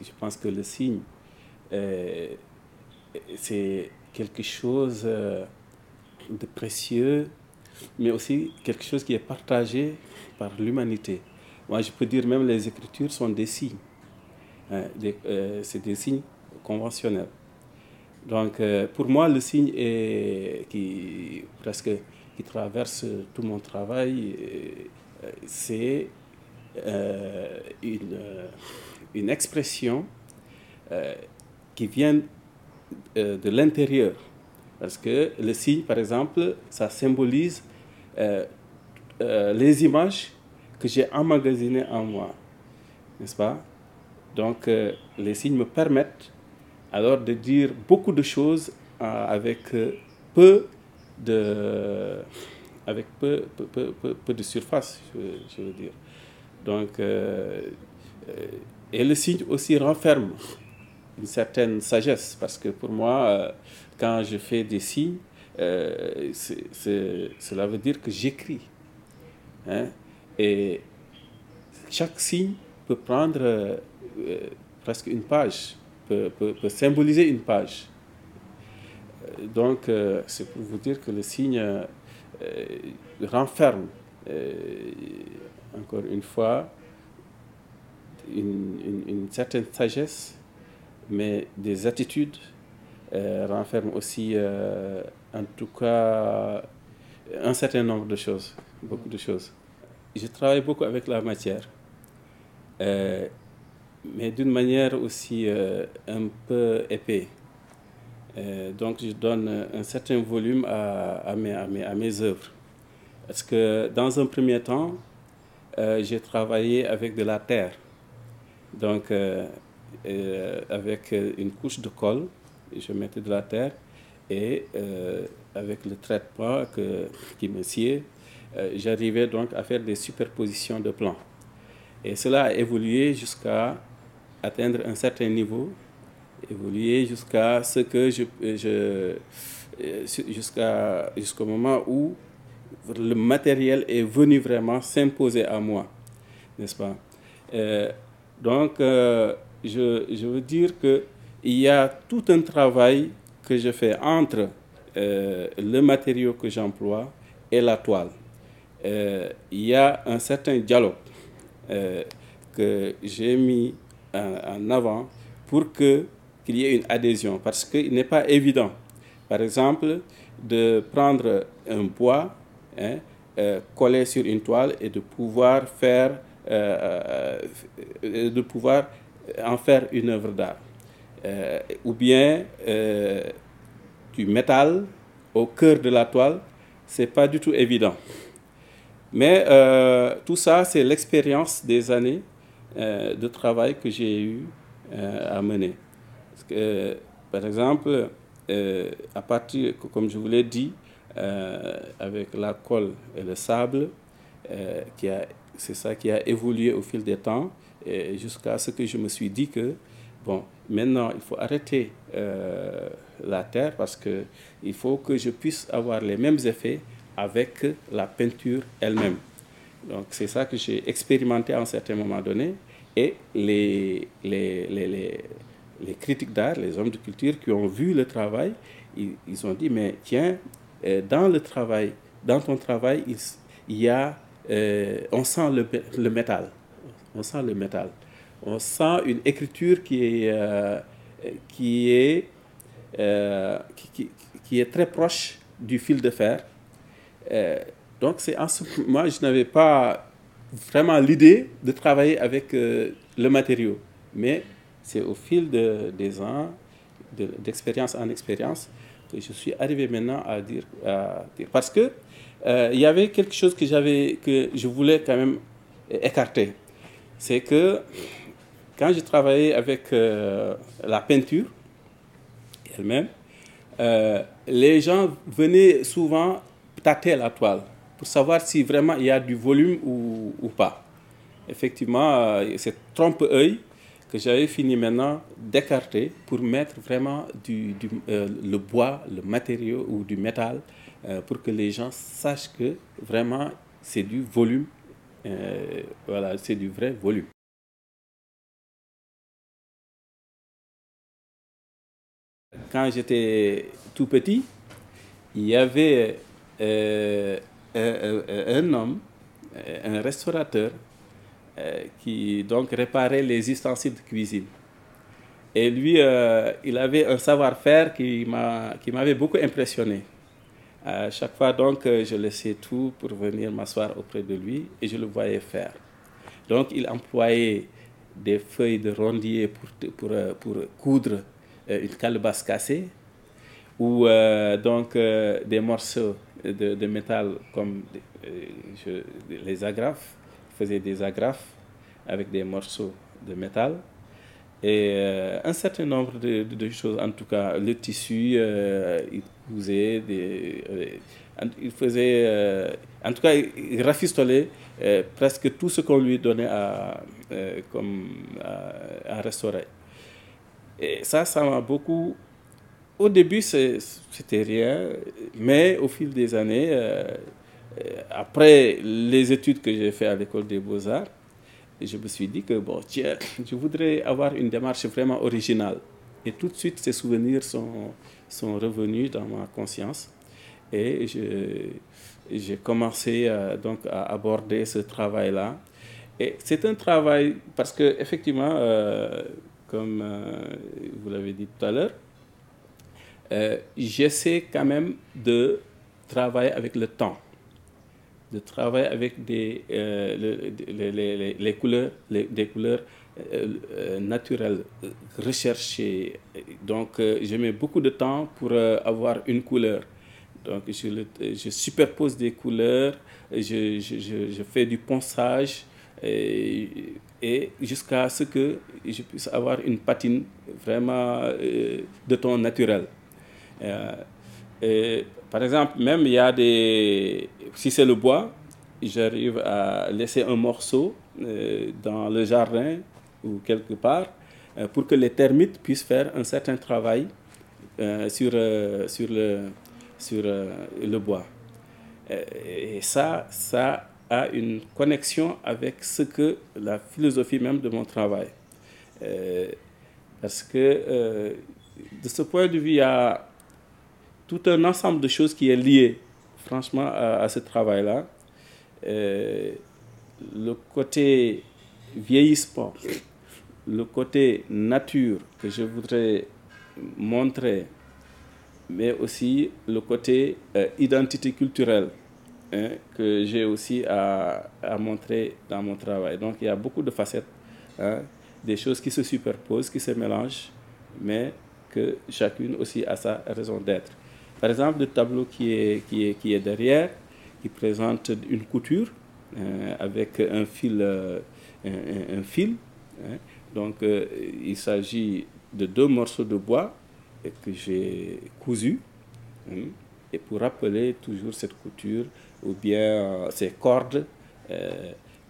Je pense que le signe, euh, c'est quelque chose euh, de précieux, mais aussi quelque chose qui est partagé par l'humanité. Moi, je peux dire même les écritures sont des signes. Hein, euh, c'est des signes conventionnels. Donc, pour moi, le signe qui presque qui traverse tout mon travail, c'est une une expression euh, qui vient euh, de l'intérieur. Parce que le signe, par exemple, ça symbolise euh, les images que j'ai emmagasinées en moi. N'est-ce pas? Donc, les signes me permettent alors de dire beaucoup de choses avec peu de, avec peu, peu, peu, de surface, je, veux dire. Donc, et le signe aussi renferme une certaine sagesse, parce que pour moi, euh, quand je fais des signes, euh, cela veut dire que j'écris. Hein. Et chaque signe peut prendre euh, presque une page, peut, symboliser une page. Donc, c'est pour vous dire que le signe renferme, encore une fois, une, certaine sagesse, mais des attitudes euh, renferment aussi, euh, en tout cas, un certain nombre de choses, beaucoup de choses. Je travaille beaucoup avec la matière, euh, mais d'une manière aussi un peu épais. donc je donne un certain volume à, mes œuvres. Parce que dans un premier temps, j'ai travaillé avec de la terre. Donc, euh, euh, avec une couche de colle, je mettais de la terre et euh, avec le traitement que, qui me sied, j'arrivais donc à faire des superpositions de plans. Et cela a évolué jusqu'à atteindre un certain niveau, évolué jusqu'à ce que je jusqu'à jusqu'au moment où le matériel est venu vraiment s'imposer à moi, n'est-ce pas? Donc, euh, je, veux dire qu'il y a tout un travail que je fais entre euh, le matériau que j'emploie et la toile. Euh, il y a un certain dialogue que j'ai mis en, avant pour qu'il y ait une adhésion, parce qu'il n'est pas évident, par exemple, de prendre un bois, hein, coller sur une toile et de pouvoir faire de pouvoir en faire une œuvre d'art. Euh, ou bien du métal au cœur de la toile, c'est pas du tout évident. Mais tout ça, c'est l'expérience des années de travail que j'ai eu à mener. Par exemple, à partir, comme je vous l'ai dit, avec la colle et le sable, qui a c'est ça qui a évolué au fil des temps jusqu'à ce que je me suis dit que, bon, maintenant, il faut arrêter euh, la terre parce qu'il faut que je puisse avoir les mêmes effets avec la peinture elle-même. Donc, c'est ça que j'ai expérimenté à un certain moment donné. Et les, les, les, les, critiques d'art, les hommes de culture qui ont vu le travail, ils, ils ont dit, mais tiens, euh, dans le travail, dans ton travail, il, il y a euh, on sent le, métal. On sent le métal. On sent une écriture qui est, euh, qui, est, euh, qui, est très proche du fil de fer. donc, c'est en ce moment, je n'avais pas vraiment l'idée de travailler avec le matériau. Mais c'est au fil de, des ans, d'expérience en expérience, que je suis arrivé maintenant à dire, à dire parce que euh, il y avait quelque chose que, j'avais, que je voulais quand même écarter. C'est que quand je travaillais avec euh, la peinture elle-même, euh, les gens venaient souvent tâter la toile pour savoir si vraiment il y a du volume ou, ou pas. Effectivement, c'est trompe-œil que j'avais fini maintenant d'écarter pour mettre vraiment du, du le bois, le matériau ou du métal euh, pour que les gens sachent que vraiment c'est du volume, euh, voilà, c'est du vrai volume. quand j'étais tout petit, il y avait un, un, homme, un restaurateur, qui donc réparait les ustensiles de cuisine. Et lui, il avait un savoir-faire qui m'avait beaucoup impressionné. À chaque fois, donc, je laissais tout pour venir m'asseoir auprès de lui et je le voyais faire. Donc, il employait des feuilles de rondier pour, pour, pour coudre une calebasse cassée ou euh, donc euh, des morceaux de, métal comme les agrafes, faisait des agrafes avec des morceaux de métal et euh, un certain nombre de, choses, en tout cas le tissu, il cousait, des, il faisait, en tout cas il rafistolait presque tout ce qu'on lui donnait à, comme à, à restaurer. Et ça, ça m'a beaucoup au début, c'était rien, mais au fil des années, euh, euh, après les études que j'ai faites à l'école des beaux-arts, je me suis dit que, bon, je voudrais avoir une démarche vraiment originale. Et tout de suite, ces souvenirs sont, sont revenus dans ma conscience. Et j'ai commencé euh, donc à aborder ce travail-là. Et c'est un travail, parce que effectivement, comme vous l'avez dit tout à l'heure, euh, j'essaie quand même de travailler avec le temps, de travailler avec des, euh, les, couleurs, des couleurs euh, naturelles, recherchées. Donc, je mets beaucoup de temps pour avoir une couleur. Donc, je, superpose des couleurs, je, je, fais du ponçage et, jusqu'à ce que je puisse avoir une patine vraiment de ton naturel. Euh, par exemple, même il y a des... Si c'est le bois, j'arrive à laisser un morceau euh, dans le jardin ou quelque part euh, pour que les termites puissent faire un certain travail sur, sur, le, sur le bois. Et ça, ça a une connexion avec ce que la philosophie même de mon travail. parce que de ce point de vue, il y a tout un ensemble de choses qui est lié, franchement, à, ce travail-là. Euh, le côté vieillissement, le côté nature que je voudrais montrer, mais aussi le côté euh, identité culturelle hein, que j'ai aussi à, montrer dans mon travail. Donc il y a beaucoup de facettes, hein, des choses qui se superposent, qui se mélangent, mais que chacune aussi a sa raison d'être. Par exemple, le tableau qui est, qui est, qui est derrière, il présente une couture euh, avec un fil. Euh, un, fil hein. Donc, euh, il s'agit de deux morceaux de bois que j'ai cousus. Hein, et pour rappeler toujours cette couture, ou bien ces cordes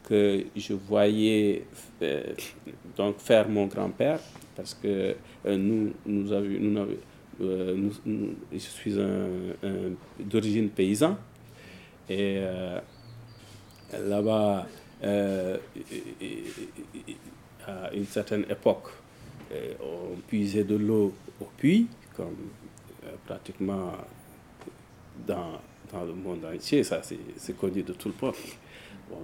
que je voyais donc faire mon grand-père, parce que nous, nous, avions, nous, euh, je suis d'origine paysan. Et euh, là-bas, euh, à une certaine époque, on puisait de l'eau au puits, comme pratiquement dans, dans, le monde entier, ça c'est connu de tout le monde.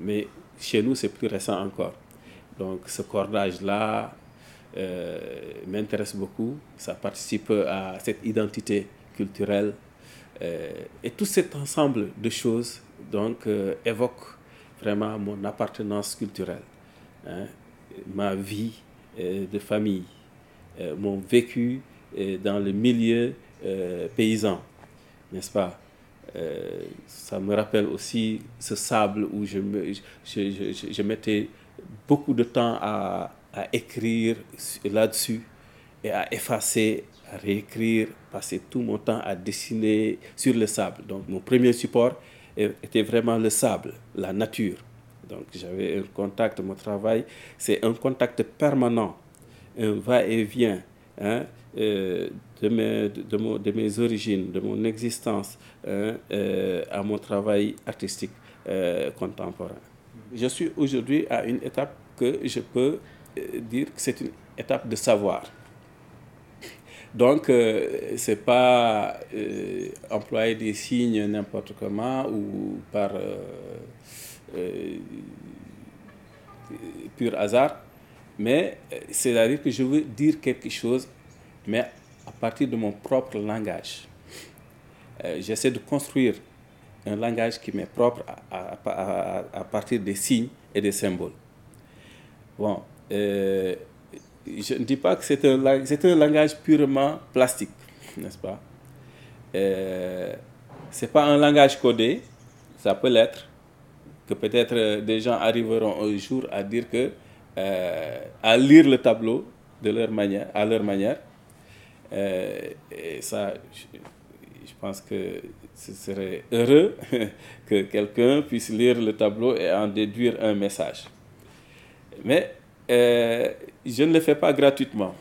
Mais chez nous, c'est plus récent encore. Donc ce cordage-là, euh, m'intéresse beaucoup. Ça participe à cette identité culturelle. Euh, et tout cet ensemble de choses donc, euh, évoque vraiment mon appartenance culturelle, hein, ma vie de famille, mon vécu dans le milieu paysan, n'est-ce pas? Ça me rappelle aussi ce sable où je, je mettais beaucoup de temps à, à écrire là-dessus et à effacer, à réécrire, passer tout mon temps à dessiner sur le sable. Donc mon premier support était vraiment le sable, la nature. Donc j'avais un contact, mon travail, c'est un contact permanent, un va-et-vient hein, euh, de, mes, origines, de mon existence hein, euh, à mon travail artistique euh, contemporain. Je suis aujourd'hui à une étape que je peux dire que c'est une étape de savoir. Donc, c'est pas employer des signes n'importe comment ou par pur hasard, mais c'est-à-dire que je veux dire quelque chose, mais à partir de mon propre langage. J'essaie de construire un langage qui m'est propre à, partir des signes et des symboles. Bon, euh, je ne dis pas que c'est un, un, langage purement plastique, n'est-ce pas? Euh, Ce n'est pas un langage codé, ça peut l'être, que peut-être des gens arriveront un jour à dire que, euh, à lire le tableau de leur manière, à leur manière. et ça, je pense que ce serait heureux que quelqu'un puisse lire le tableau et en déduire un message. Mais euh, je ne le fais pas gratuitement.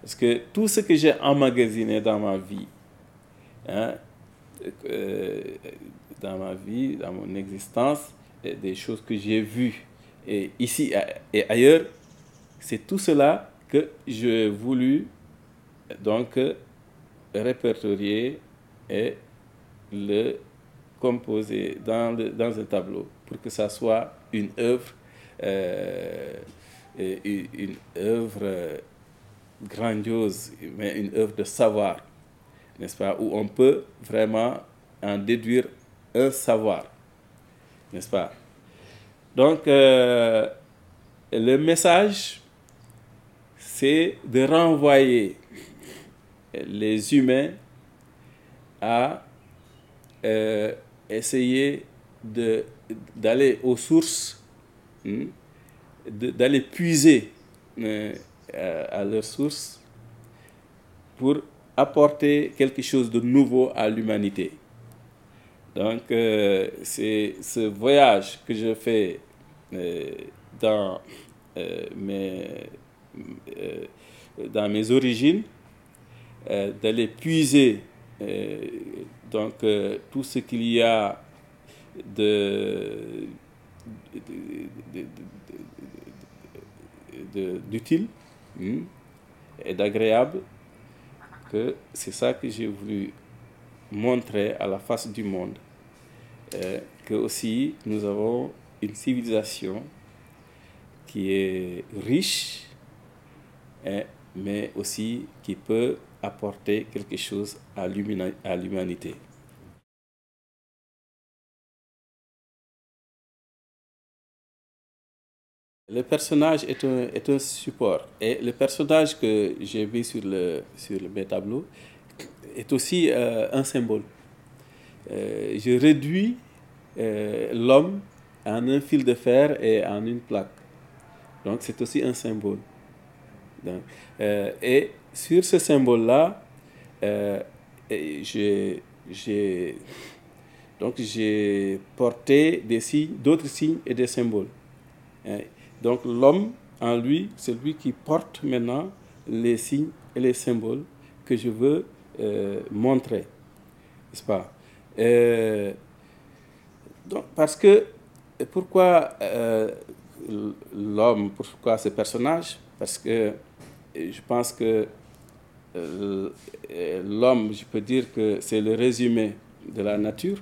Parce que tout ce que j'ai emmagasiné dans ma vie, hein, euh, dans ma vie, dans mon existence, des choses que j'ai vues et ici et ailleurs, c'est tout cela que j'ai voulu donc répertorier et le composer dans, dans un tableau pour que ça soit une œuvre, euh, une œuvre grandiose, mais une œuvre de savoir, n'est-ce pas, où on peut vraiment en déduire un savoir, n'est-ce pas? Donc, euh, le message, c'est de renvoyer les humains à euh, essayer d'aller aux sources, hmm, d'aller puiser euh, à, leurs sources pour apporter quelque chose de nouveau à l'humanité. Donc, euh, c'est ce voyage que je fais dans, mes, dans mes origines, d'aller puiser donc, euh, tout ce qu'il y a de, d'utile hmm, et d'agréable, que c'est ça que j'ai voulu montrer à la face du monde. Euh, que aussi nous avons une civilisation qui est riche, hein, mais aussi qui peut apporter quelque chose à l'humanité. Le personnage est un, est un, support. Et le personnage que j'ai vu sur, le, sur mes tableaux est aussi euh, un symbole. Euh, je réduis euh, l'homme en un fil de fer et en une plaque. Donc c'est aussi un symbole. et sur ce symbole-là, euh, j'ai donc j'ai porté des signes, d'autres signes et des symboles. Hein. Donc l'homme en lui, c'est lui qui porte maintenant les signes et les symboles que je veux euh, montrer, n'est-ce pas? Euh, donc, Parce que pourquoi l'homme, pourquoi ce personnage? Parce que je pense que euh, l'homme, je peux dire que c'est le résumé de la nature.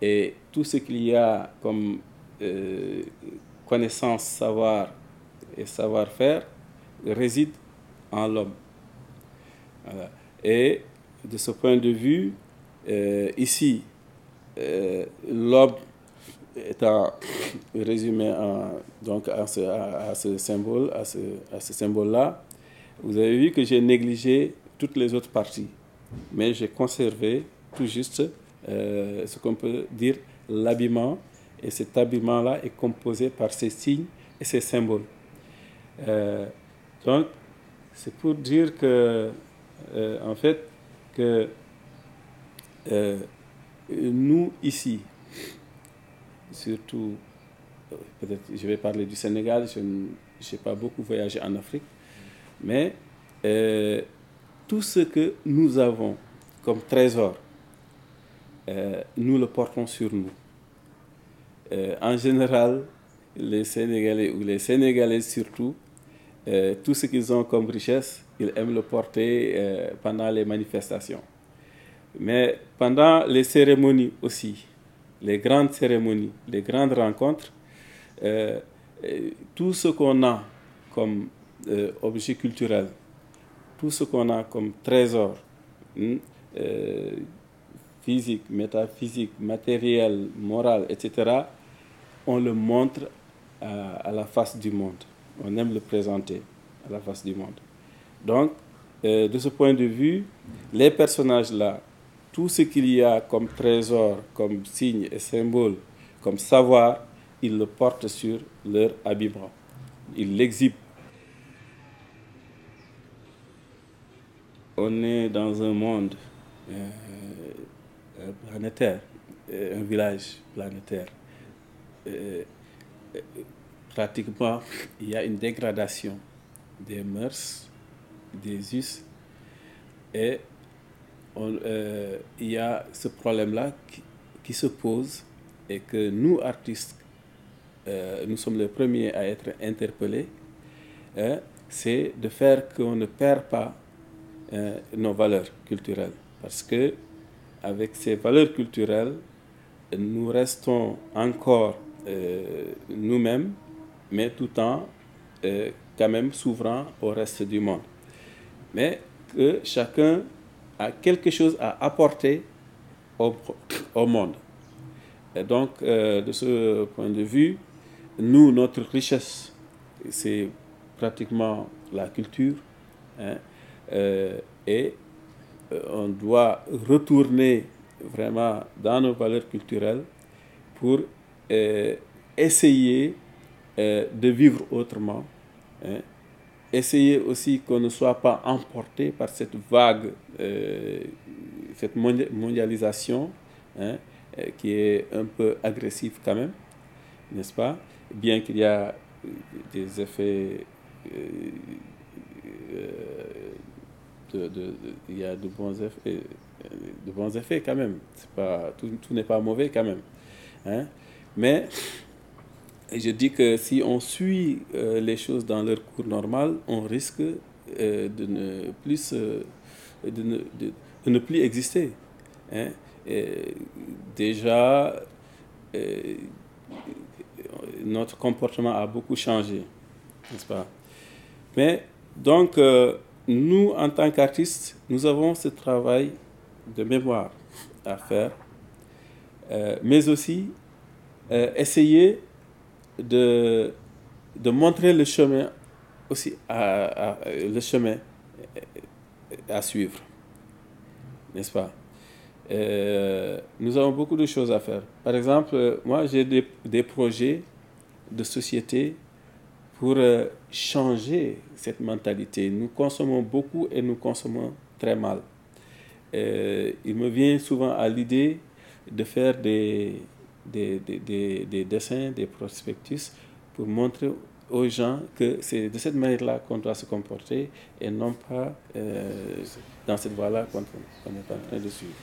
Et tout ce qu'il y a comme euh, connaissance, savoir et savoir-faire réside en l'homme. Et de ce point de vue, euh, ici, l'homme étant résumé donc à ce, symbole, à ce symbole-là, vous avez vu que j'ai négligé toutes les autres parties, mais j'ai conservé tout juste euh, ce qu'on peut dire l'habillement, et cet habillement-là est composé par ces signes et ces symboles. Euh, donc, c'est pour dire que, euh, en fait, que nous ici, surtout, peut-être je vais parler du Sénégal, je n'ai pas beaucoup voyagé en Afrique, mais euh, tout ce que nous avons comme trésor, euh, nous le portons sur nous. Euh, en général, les Sénégalais ou les Sénégalaises surtout euh, tout ce qu'ils ont comme richesse, ils aiment le porter euh, pendant les manifestations. Mais pendant les cérémonies aussi, les grandes cérémonies, les grandes rencontres, tout ce qu'on a comme objet culturel, tout ce qu'on a comme trésor, hmm, physique, métaphysique, matériel, moral, etc., on le montre à, la face du monde. On aime le présenter à la face du monde. Donc, euh, de ce point de vue, les personnages-là, tout ce qu'il y a comme trésor, comme signe et symbole, comme savoir, ils le portent sur leur habillement. Ils l'exhibent. On est dans un monde euh, euh, planétaire, un village planétaire pratiquement, il y a une dégradation des mœurs, des us, et euh, il y a ce problème-là qui, se pose et que nous, artistes, euh, nous sommes les premiers à être interpellés, hein, c'est de faire qu'on ne perd pas hein, nos valeurs culturelles. Parce que avec ces valeurs culturelles, nous restons encore euh, nous-mêmes mais tout en euh, quand même s'ouvrant au reste du monde. Mais que chacun a quelque chose à apporter au, monde. Et donc, euh, de ce point de vue, nous, notre richesse, c'est pratiquement la culture. Hein, et on doit retourner vraiment dans nos valeurs culturelles pour essayer euh, de vivre autrement. Hein. Essayer aussi qu'on ne soit pas emporté par cette vague, euh, cette mondialisation hein, euh, qui est un peu agressive quand même, n'est-ce pas? Bien qu'il y a des effets... Il y a de bons effets, de bons effets quand même. Pas, tout, tout n'est pas mauvais quand même. Hein? Mais je dis que si on suit euh, les choses dans leur cours normal, on risque euh, de, ne plus, de, ne, de, ne, plus exister. Hein. déjà, euh, notre comportement a beaucoup changé, n'est-ce pas? Mais donc, nous, en tant qu'artistes, nous avons ce travail de mémoire à faire, mais aussi essayer de, de montrer le chemin aussi à, le chemin à suivre. N'est-ce pas? Euh, Nous avons beaucoup de choses à faire. Par exemple, moi j'ai des, projets de société pour euh, changer cette mentalité. Nous consommons beaucoup et nous consommons très mal. Euh, il me vient souvent à l'idée de faire des, des, des, des, dessins, des prospectus pour montrer aux gens que c'est de cette manière-là qu'on doit se comporter et non pas euh, dans cette voie-là qu'on est en train de suivre.